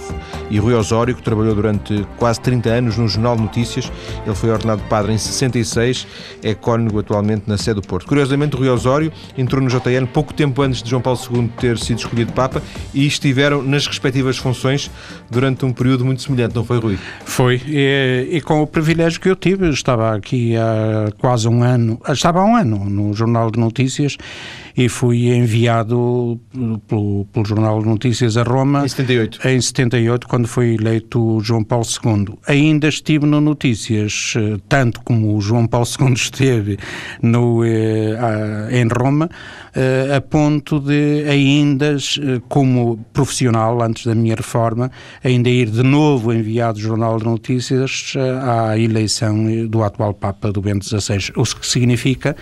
S1: e Rui Osório, que trabalhou durante quase 30 anos no Jornal de Notícias. Ele foi ordenado padre em 66, é cônego atualmente na sede do Porto. Curiosamente, Rui Osório entrou no JN pouco tempo antes de João Paulo II ter sido escolhido Papa e estiveram nas respectivas funções durante um período muito semelhante, não foi, Rui?
S6: Foi, e, e, com o privilégio que eu tive, estava aqui há quase um ano, estava há um ano no Jornal de Notícias e fui enviado pelo, pelo Jornal de Notícias a Roma.
S1: Em 78.
S6: Em 78, quando foi eleito João Paulo II. Ainda estive no Notícias, eh, tanto como o João Paulo II esteve no, eh, em Roma, eh, a ponto de ainda, como profissional, antes da minha reforma, ainda ir de novo enviado ao Jornal de Notícias à eleição do atual Papa do Bento XVI. O que significa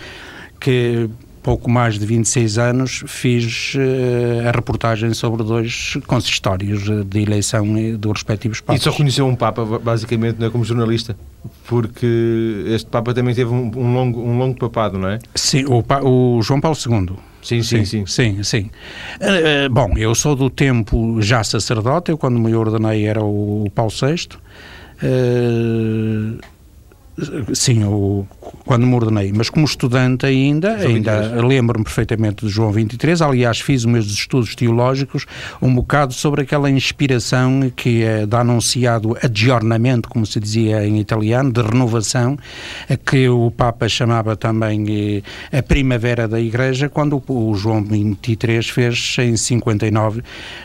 S6: que pouco mais de 26 anos, fiz uh, a reportagem sobre dois consistórios de eleição dos respectivos papas.
S1: E só conheceu um Papa, basicamente, não é como jornalista? Porque este Papa também teve um, um longo, um longo papado, não é?
S6: Sim, o, o João Paulo II.
S1: Sim, sim, sim.
S6: Sim, sim. Uh, bom, eu sou do tempo já sacerdote, eu quando me ordenei era o, o Paulo VI. Uh, Sim, quando me ordenei, mas como estudante ainda, ainda lembro-me perfeitamente de João 23, aliás fiz os meus estudos teológicos um bocado sobre aquela inspiração que é da anunciado aggiornamento, como se dizia em italiano, de renovação, que o Papa chamava também eh, a primavera da Igreja, quando o João 23 fez em 59,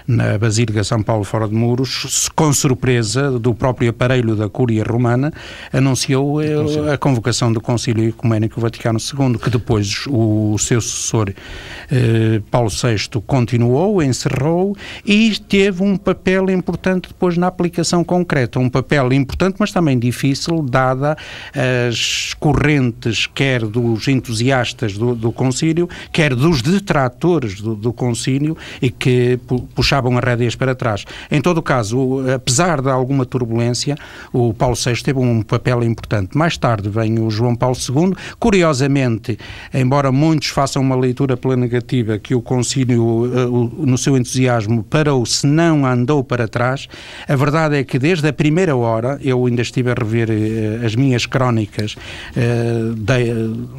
S6: na Basílica São Paulo fora de Muros, com surpresa do próprio aparelho da Cúria Romana, anunciou a convocação do Concílio Ecuménico Vaticano II, que depois o, seu sucessor eh, Paulo VI continuou, encerrou e teve um papel importante depois na aplicação concreta. Um papel importante, mas também difícil, dada as correntes, quer dos entusiastas do, do Concílio, quer dos detratores do, do Concílio e que puxavam as rédeas para trás. Em todo o caso, apesar de alguma turbulência, o Paulo VI teve um papel importante mais tarde vem o João Paulo II. Curiosamente, embora muitos façam uma leitura pela negativa, que o Concílio, eh, no seu entusiasmo, parou, se não andou para trás, a verdade é que desde a primeira hora, eu ainda estive a rever eh, as minhas crónicas eh, da,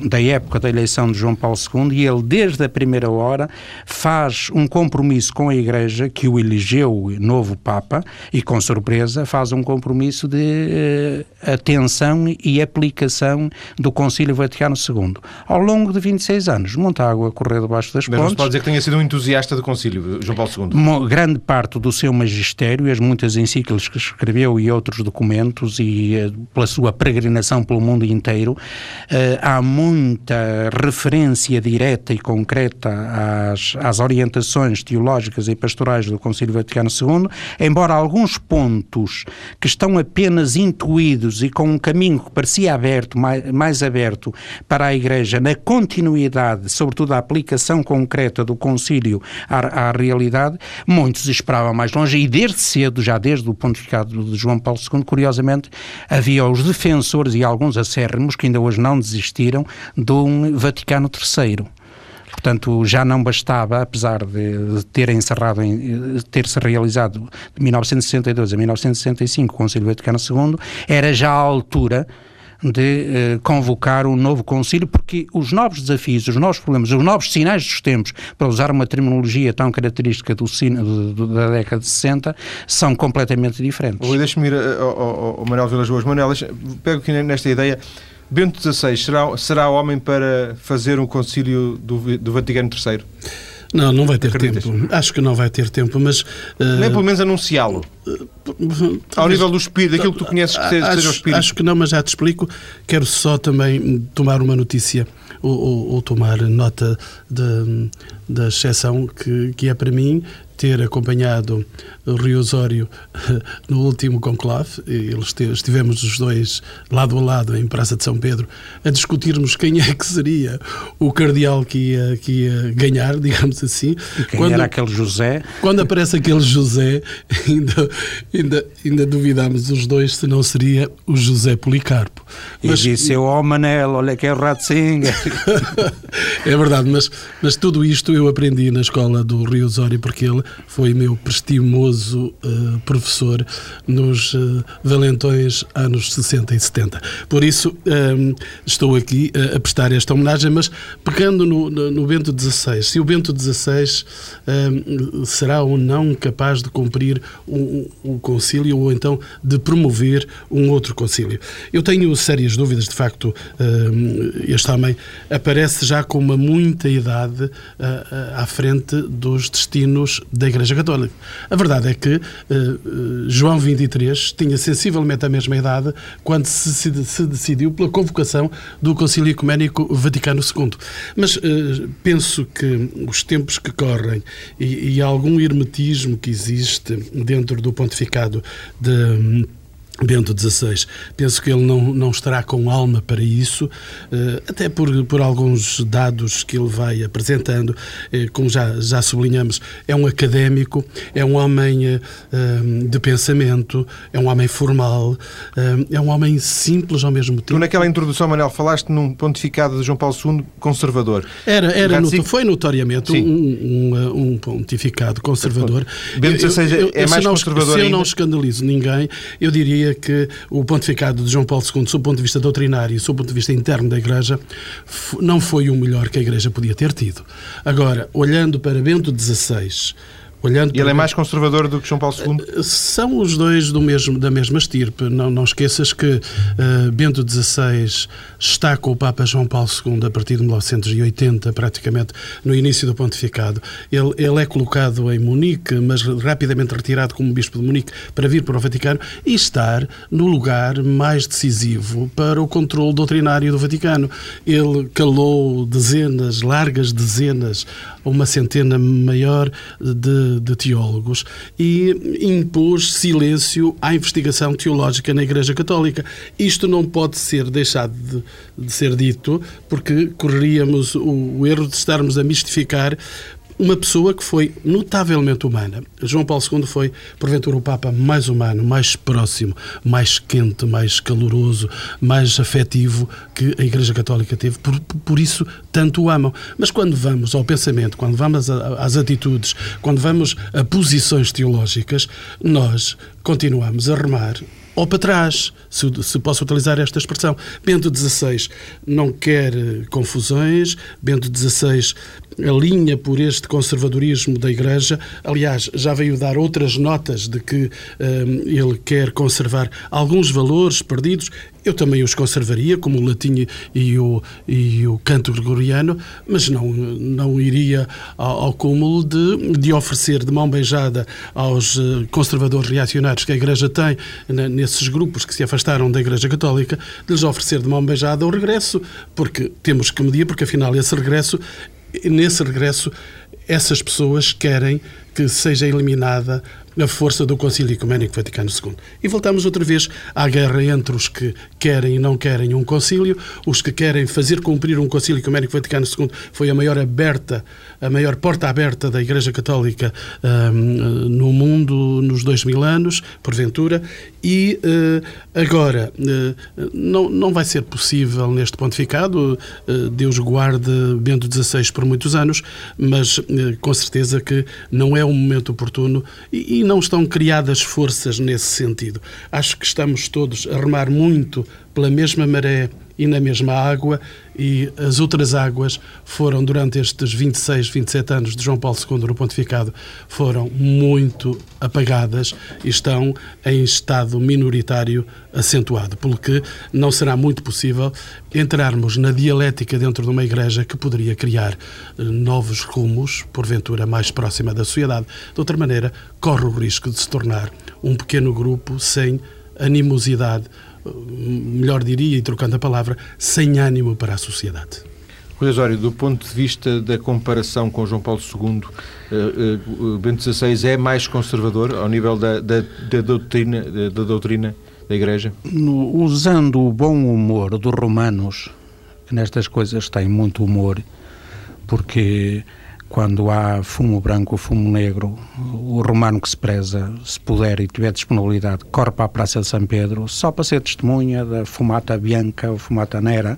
S6: da época da eleição de João Paulo II, e ele, desde a primeira hora, faz um compromisso com a Igreja, que o elegeu novo Papa, e com surpresa faz um compromisso de atenção e aplicação do Concílio Vaticano II. Ao longo de 26 anos, Montágua correu debaixo das
S1: Mas
S6: pontes. Mas
S1: se pode dizer que tenha sido um entusiasta do Concílio, João Paulo II?
S6: Grande parte do seu magistério, as muitas encíclicas que escreveu e outros documentos, e uh, pela sua peregrinação pelo mundo inteiro, uh, há muita referência direta e concreta às, às orientações teológicas e pastorais do Concílio Vaticano II, embora alguns pontos que estão apenas intuídos e com um caminho que parecia aberto, mais, mais aberto para a Igreja, na continuidade, sobretudo a aplicação concreta do concílio à, à realidade, muitos esperavam mais longe e desde cedo, já desde o pontificado de João Paulo II, curiosamente, havia os defensores e alguns acérrimos que ainda hoje não desistiram de um Vaticano III. Portanto, já não bastava, apesar de ter encerrado, ter-se realizado de 1962 a 1965 o Conselho Vaticano II, era já a altura de eh, convocar um novo Conselho, porque os novos desafios, os novos problemas, os novos sinais dos tempos, para usar uma terminologia tão característica do, do, da década de 60, são completamente diferentes.
S1: Deixa-me ir ao, ao, ao Manuel Vilas Boas. Manuel, pego aqui nesta ideia. Bento XVI será, será homem para fazer um concílio do, do Vaticano III?
S3: Não, não vai ter Acreditas? tempo. Acho que não vai ter tempo, mas...
S1: Uh... Nem pelo menos anunciá-lo. Uh, Ao nível do espírito, daquilo que tu conheces que seja,
S3: acho,
S1: seja o espírito.
S3: Acho que não, mas já te explico. Quero só também tomar uma notícia ou, ou, ou tomar nota de, da exceção que, que é para mim ter acompanhado Rio Osório no último conclave. Eles estivemos os dois lado a lado em Praça de São Pedro a discutirmos quem é que seria o cardeal que ia, que ia ganhar, digamos assim.
S6: E quem quando, era aquele José?
S3: Quando aparece aquele José, ainda, ainda, ainda duvidámos os dois se não seria o José Policarpo.
S6: Mas, e disse, oh Manel, olha que é o Ratzinger.
S3: é verdade, mas, mas tudo isto eu aprendi na escola do Rio Osório porque ele foi meu prestimoso uh, professor nos uh, valentões anos 60 e 70. Por isso, um, ehm, estou aqui uh, a prestar esta homenagem, mas pegando no, no, no Bento XVI, se o Bento XVI um, ehm, será ou não capaz de cumprir o concílio ou então de promover um outro concílio. Eu tenho sérias dúvidas, de facto, ehm, este homem aparece já com uma muita idade à frente dos destinos da Igreja Católica. A verdade é que uh, João 23 tinha sensivelmente a mesma idade quando se, decidiu pela convocação do Concílio Ecuménico Vaticano II. Mas uh, penso que os tempos que correm e algum hermetismo que existe dentro do pontificado de Bento XVI. Penso que ele não, não estará com alma para isso, eh, até por, por alguns dados que ele vai apresentando. Eh, como já, já sublinhamos, é um académico, é um homem eh, de pensamento, é um homem formal, é um homem simples ao mesmo tempo.
S1: Tu, naquela introdução, Manuel, falaste num pontificado de João Paulo II conservador.
S3: Era, era foi notoriamente um, um, um, pontificado conservador.
S1: Bento XVI é mais conservador
S3: Se
S1: eu
S3: não escandalizo ninguém, eu diria diria que o pontificado de João Paulo II, sob o ponto de vista doutrinário e sob o ponto de vista interno da Igreja, não foi o melhor que a Igreja podia ter tido. Agora, olhando para Bento XVI,
S1: Olhando ele é mais conservador do que João Paulo II?
S3: Eh, são os dois do mesmo, da mesma estirpe. Não, não esqueças que uh, Bento XVI está com o Papa João Paulo II a partir de 1980, praticamente no início do pontificado. Ele, ele é colocado em Munique, mas rapidamente retirado como bispo de Munique para vir para o Vaticano e estar no lugar mais decisivo para o controle doutrinário do Vaticano. Ele calou dezenas, largas dezenas, uma centena maior de de, teólogos e impôs silêncio à investigação teológica na Igreja Católica. Isto não pode ser deixado de, de ser dito, porque correríamos o, o erro de estarmos a mistificar uma pessoa que foi notavelmente humana. João Paulo II foi, porventura, o Papa mais humano, mais próximo, mais quente, mais caloroso, mais afetivo que a Igreja Católica teve. Por, por isso, tanto o amam. Mas quando vamos ao pensamento, quando vamos às atitudes, quando vamos a posições teológicas, nós continuamos a remar ou para trás, se, se, posso utilizar esta expressão. Bento XVI não quer eh, confusões, Bento XVI alinha por este conservadorismo da Igreja. Aliás, já veio dar outras notas de que um, ele quer conservar alguns valores perdidos. Eu também os conservaria, como o latim e o, e o canto gregoriano, mas não, não iria ao, ao cúmulo de, de oferecer de mão beijada aos eh, conservadores reacionários que a Igreja tem, nesses grupos que se afastaram da Igreja Católica, de lhes oferecer de mão beijada o regresso, porque temos que medir, porque afinal esse regresso nesse regresso, essas pessoas querem que seja eliminada a força do Concílio Ecuménico Vaticano II. E voltamos outra vez à guerra entre os que querem e não querem um concílio, os que querem fazer cumprir um Concílio Ecuménico Vaticano II foi a maior aberta, a maior porta aberta da Igreja Católica um, no mundo nos dois mil anos, porventura, e uh, agora uh, não, não vai ser possível neste pontificado, uh, Deus guarde Bento XVI por muitos anos, mas com certeza que não é um momento oportuno e, e não estão criadas forças nesse sentido. Acho que estamos todos a remar muito pela mesma maré e na mesma água, e as outras águas foram, durante estes 26, 27 anos de João Paulo II no pontificado, foram muito apagadas e estão em estado minoritário acentuado, pelo que não será muito possível entrarmos na dialética dentro de uma igreja que poderia criar eh, novos rumos, porventura mais próxima da sociedade. De outra maneira, corre o risco de se tornar um pequeno grupo sem animosidade melhor diria, e trocando a palavra, sem ânimo para a sociedade.
S1: Rui Osório, do ponto de vista da comparação com João Paulo II, uh, uh, Bento XVI é mais conservador ao nível da, da, da doutrina, da, da, doutrina da Igreja?
S6: No, usando o bom humor dos romanos, que nestas coisas têm muito humor, porque quando há fumo branco fumo negro, o romano que se preza, se puder e tiver disponibilidade, corre para a Praça de São Pedro só para ser testemunha da fumata bianca ou fumata nera.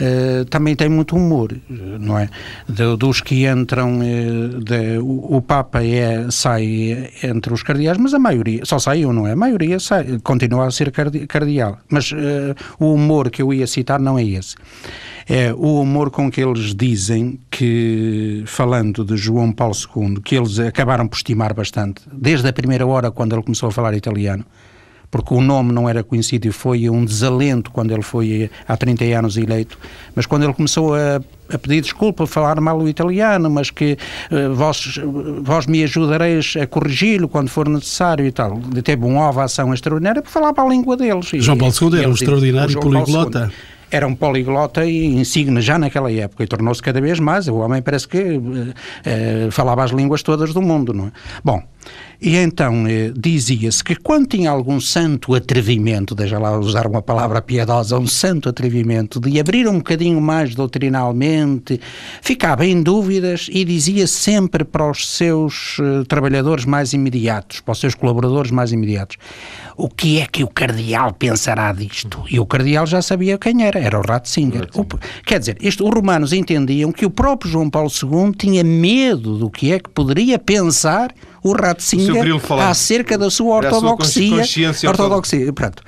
S6: Uh, também tem muito humor, não é? De, dos que entram, uh, de, o, o, Papa é, sai entre os cardeais, mas a maioria, só sai um, não é? A maioria sai, continua a ser cardeal. Mas uh, o humor que eu ia citar não é esse é o humor com que eles dizem que, falando de João Paulo II, que eles acabaram por estimar bastante, desde a primeira hora quando ele começou a falar italiano, porque o nome não era conhecido e foi um desalento quando ele foi há 30 anos eleito, mas quando ele começou a, a pedir desculpa por falar mal o italiano, mas que uh, vós, vós me ajudareis a corrigi-lo quando for necessário e tal, teve uma ovação extraordinária por falar para a língua deles.
S3: João Paulo II era um extraordinário poliglota
S6: era um poliglota e insigne já naquela época e tornou-se cada vez mais. O homem parece que uh, falava as línguas todas do mundo, não é? Bom, e então eh, dizia-se que quando tinha algum santo atrevimento, deixa lá usar uma palavra piedosa, um santo atrevimento, de abrir um bocadinho mais doutrinalmente, ficava em dúvidas e dizia sempre para os seus eh, trabalhadores mais imediatos, para os seus colaboradores mais imediatos, o que é que o cardeal pensará disto? E o cardeal já sabia quem era, era o Ratzinger. O, quer dizer, isto, os romanos entendiam que o próprio João Paulo II tinha medo do que é que poderia pensar o Ratzinger acerca da sua ortodoxia.
S1: Sua
S6: ortodoxia. Pronto.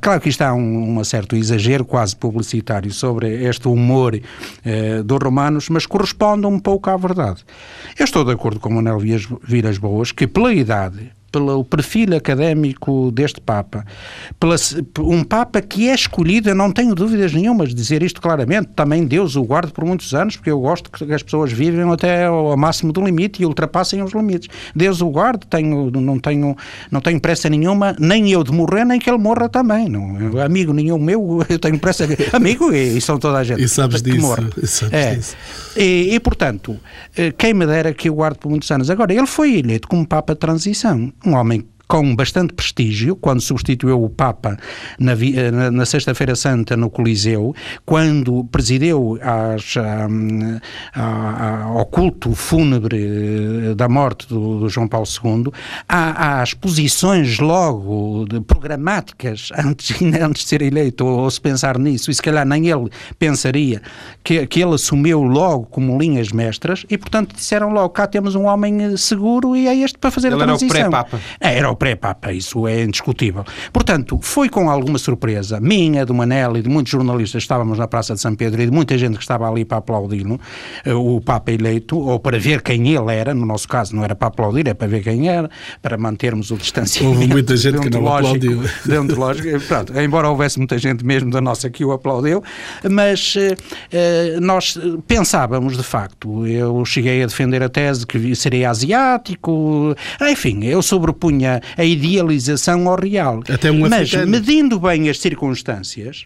S6: Claro que isto há um, um certo exagero quase publicitário sobre este humor eh, dos romanos, mas corresponde um pouco à verdade. Eu estou de acordo com o Manuel Viras Boas que, pela idade, pelo perfil académico deste Papa, pela, um Papa que é escolhido, eu não tenho dúvidas nenhumas de dizer isto claramente, também Deus o guarde por muitos anos, porque eu gosto que as pessoas vivem até ao máximo do limite e ultrapassem os limites. Deus o guarde, tenho, não, tenho, não tenho pressa nenhuma, nem eu de morrer, nem que ele morra também. Não, amigo nenhum meu, eu tenho pressa. amigo, e, e são toda a gente.
S3: E sabes
S6: que
S3: disso.
S6: Morra.
S3: E sabes
S6: é.
S3: disso.
S6: E, e, portanto, eh, quem me dera que eu guarde por muitos anos. Agora, ele foi eleito como Papa de transição um homem com bastante prestígio, quando substituiu o Papa na, na, na Sexta-feira Santa no Coliseu, quando presidiu às, um, ao culto fúnebre da morte do, do João Paulo II, há, há exposições logo de, programáticas antes, antes de ser eleito, ou, ou, se pensar nisso, e se calhar nem ele pensaria que, que ele assumiu logo como linhas mestras, e portanto disseram logo, cá temos um homem seguro e é este para fazer
S1: ele
S6: a transição.
S1: Era o pré-papa.
S6: É, era o pré-papa, isso é indiscutível. Portanto, foi com alguma surpresa, minha, do Manel e de muitos jornalistas, estávamos na Praça de São Pedro e de muita gente que estava ali para aplaudir eh, o Papa eleito, ou para ver quem ele era, no nosso caso não era para aplaudir, é para ver quem era, para mantermos o distanciamento.
S3: Houve muita gente que não aplaudiu.
S6: Deontológico, pronto, embora houvesse muita gente mesmo da nossa que o aplaudeu, mas uh, nós pensávamos, de facto, eu cheguei a defender a tese que seria asiático, enfim, eu sobrepunha a idealização ao real.
S3: Até um
S6: Mas
S3: africano.
S6: medindo bem as circunstâncias,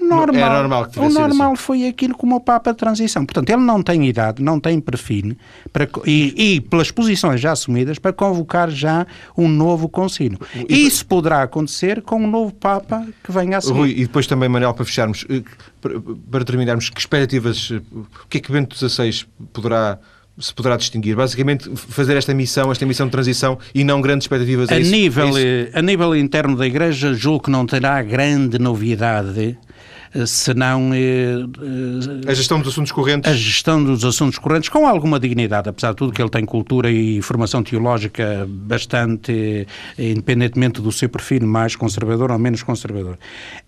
S6: normal,
S1: normal
S6: o normal
S1: assim.
S6: foi aquilo como o Papa de transição. Portanto, ele não tem idade, não tem perfil para, e, e pelas posições já assumidas para convocar já um novo concílio. Isso poderá acontecer com um novo Papa que venha a seguir.
S1: Rui, e depois também, Manel, para fecharmos, eh, para- para terminarmos, que expectativas, eh, o que é que Bento XVI poderá se poderá distinguir? Basicamente, fazer esta missão, esta missão de transição e não grandes expectativas. é
S6: A
S1: isso?
S6: nível,
S1: É
S6: eh, a nível interno da Igreja, julgo que não terá grande novidade, senão eh, eh,
S1: A gestão dos assuntos correntes.
S6: a gestão dos assuntos correntes com alguma dignidade, apesar de tudo que ele tem cultura e formação teológica bastante, eh, independentemente do seu perfil mais conservador ou menos conservador.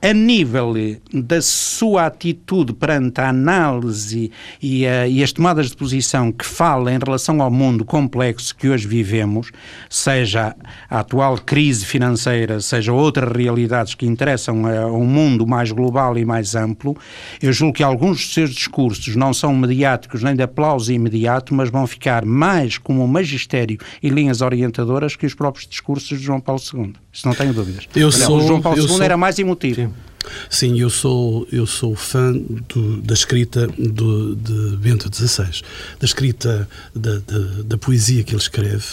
S6: A nível da sua atitude perante a análise e, a- e as tomadas de posição que fala em relação ao mundo complexo que hoje vivemos, seja a atual crise financeira, seja outras realidades que interessam a um mundo mais global e mais amplo, eu julgo que alguns dos seus discursos não são mediáticos nem de aplauso imediato, mas vão ficar mais como um magistério e linhas orientadoras que os próprios discursos de João Paulo II. Isso não tenho dúvidas.
S3: Eu
S6: Aliás,
S3: sou-
S6: o João Paulo II
S3: sou-
S6: era mais emotivo.
S3: Sim, eu sou, eu sou fã do, da escrita do, de Bento XVI, da escrita da, da, da poesia que ele escreve,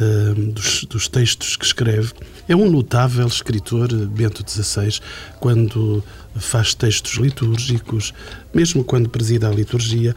S3: uh, dos, dos, textos que escreve. É um notável escritor, Bento XVI, quando faz textos litúrgicos, mesmo quando presida a liturgia,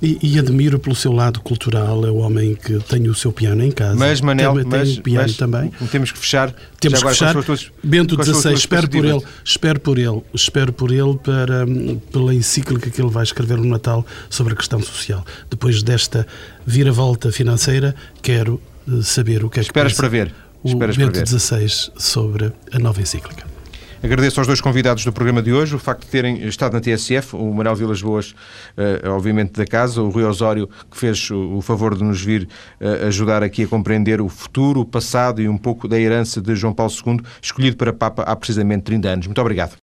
S3: e, e, admiro pelo seu lado cultural, é o homem que tem o seu piano em casa.
S1: Mas, Manel, tem, mas, tem piano mas, também. Temos que fechar.
S3: Temos que fechar. Tuas, Bento XVI, espero por ele, espero por ele, espero por ele para, pela encíclica que ele vai escrever no Natal sobre a questão social. Depois desta viravolta financeira, quero eh, saber o que é que
S1: Esperas para ver.
S3: O
S1: Esperas
S3: Bento XVI sobre a nova encíclica.
S1: Agradeço aos dois convidados do programa de hoje o facto de terem estado na TSF, o Manuel Vilas Boas, uh, obviamente da casa, o Rui Osório, que fez o, favor de nos vir uh, ajudar aqui a compreender o futuro, o passado e um pouco da herança de João Paulo II, escolhido para Papa há precisamente 30 anos. Muito obrigado.